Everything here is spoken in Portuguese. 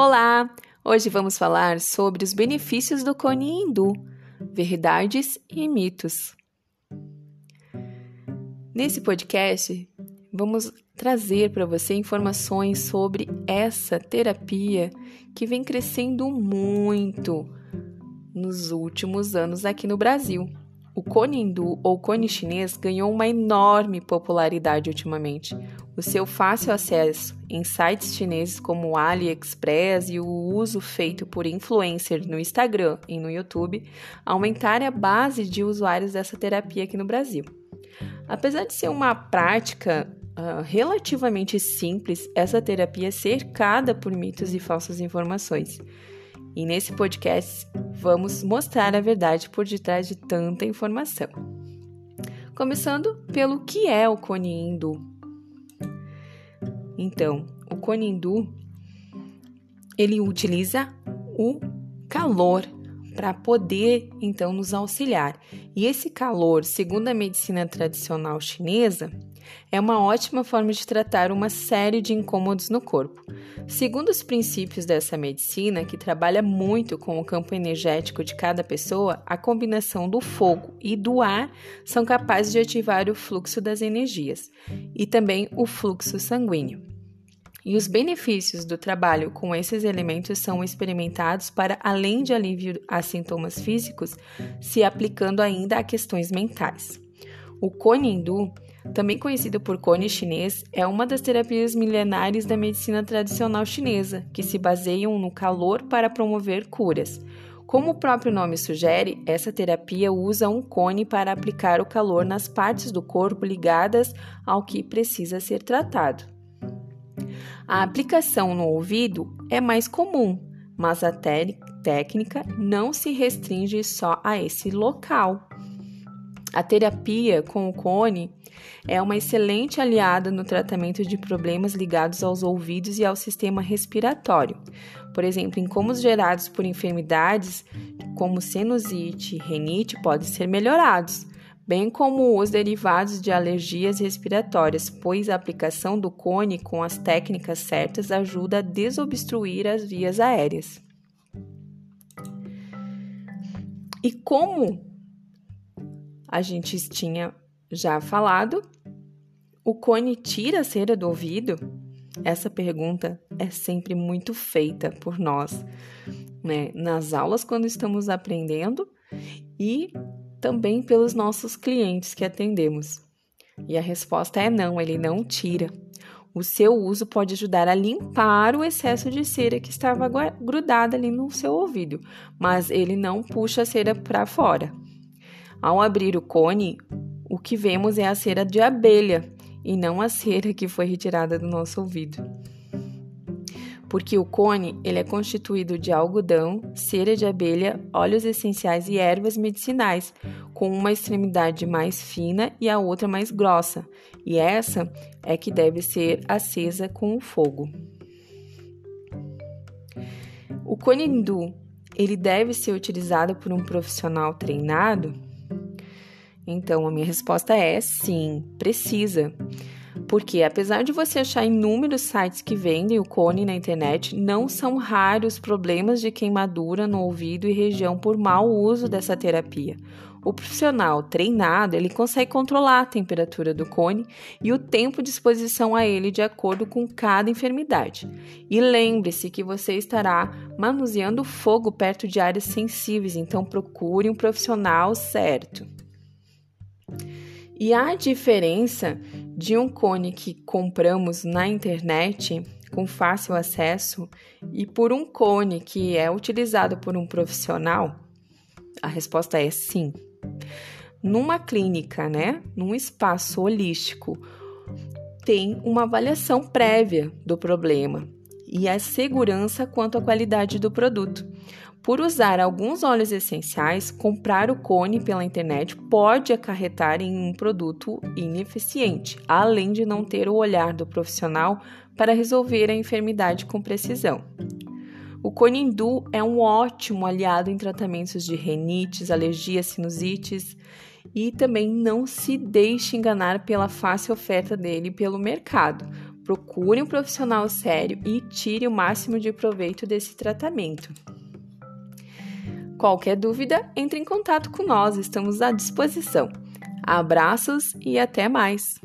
Olá! Hoje vamos falar sobre os benefícios do cone hindu, verdades e mitos. Nesse podcast, vamos trazer para você informações sobre essa terapia que vem crescendo muito nos últimos anos aqui no Brasil. O cone hindu ou cone chinês ganhou uma enorme popularidade ultimamente. O seu fácil acesso em sites chineses como AliExpress e o uso feito por influencers no Instagram e no YouTube aumentaram a base de usuários dessa terapia aqui no Brasil. Apesar de ser uma prática uh, relativamente simples, essa terapia é cercada por mitos e falsas informações. E nesse podcast vamos mostrar a verdade por detrás de tanta informação. Começando pelo que é o cone hindu. Então, o cone hindu ele utiliza o calor para poder então nos auxiliar. E esse calor, segundo a medicina tradicional chinesa, é uma ótima forma de tratar uma série de incômodos no corpo. Segundo os princípios dessa medicina, que trabalha muito com o campo energético de cada pessoa, a combinação do fogo e do ar são capazes de ativar o fluxo das energias e também o fluxo sanguíneo. E os benefícios do trabalho com esses elementos são experimentados para além de alívio a sintomas físicos, se aplicando ainda a questões mentais. O Cone Hindu também conhecido por cone chinês, é uma das terapias milenares da medicina tradicional chinesa, que se baseiam no calor para promover curas. Como o próprio nome sugere, essa terapia usa um cone para aplicar o calor nas partes do corpo ligadas ao que precisa ser tratado. A aplicação no ouvido é mais comum, mas a técnica não se restringe só a esse local. A terapia com o cone é uma excelente aliada no tratamento de problemas ligados aos ouvidos e ao sistema respiratório. Por exemplo, incômodos gerados por enfermidades como sinusite e renite podem ser melhorados, bem como os derivados de alergias respiratórias, pois a aplicação do cone com as técnicas certas ajuda a desobstruir as vias aéreas. E como a gente tinha já falado, o cone tira a cera do ouvido? Essa pergunta é sempre muito feita por nós, né? Nas aulas quando estamos aprendendo e também pelos nossos clientes que atendemos. E a resposta é não, ele não tira. O seu uso pode ajudar a limpar o excesso de cera que estava grudada ali no seu ouvido, mas ele não puxa a cera para fora. Ao abrir o cone, o que vemos é a cera de abelha e não a cera que foi retirada do nosso ouvido. Porque o cone ele é constituído de algodão, cera de abelha, óleos essenciais e ervas medicinais, com uma extremidade mais fina e a outra mais grossa, e essa é que deve ser acesa com o fogo. O cone hindu ele deve ser utilizado por um profissional treinado então, a minha resposta é sim, precisa. Porque, apesar de você achar inúmeros sites que vendem o cone na internet, não são raros problemas de queimadura no ouvido e região por mau uso dessa terapia. O profissional treinado, ele consegue controlar a temperatura do cone e o tempo de exposição a ele de acordo com cada enfermidade. E lembre-se que você estará manuseando fogo perto de áreas sensíveis, então procure um profissional certo. E a diferença de um cone que compramos na internet com fácil acesso e por um cone que é utilizado por um profissional? A resposta é sim. Numa clínica, né, num espaço holístico, tem uma avaliação prévia do problema e a segurança quanto à qualidade do produto. Por usar alguns óleos essenciais, comprar o cone pela internet pode acarretar em um produto ineficiente, além de não ter o olhar do profissional para resolver a enfermidade com precisão. O cone hindu é um ótimo aliado em tratamentos de renites, alergias, sinusites e também não se deixe enganar pela fácil oferta dele pelo mercado, Procure um profissional sério e tire o máximo de proveito desse tratamento. Qualquer dúvida, entre em contato com nós, estamos à disposição. Abraços e até mais!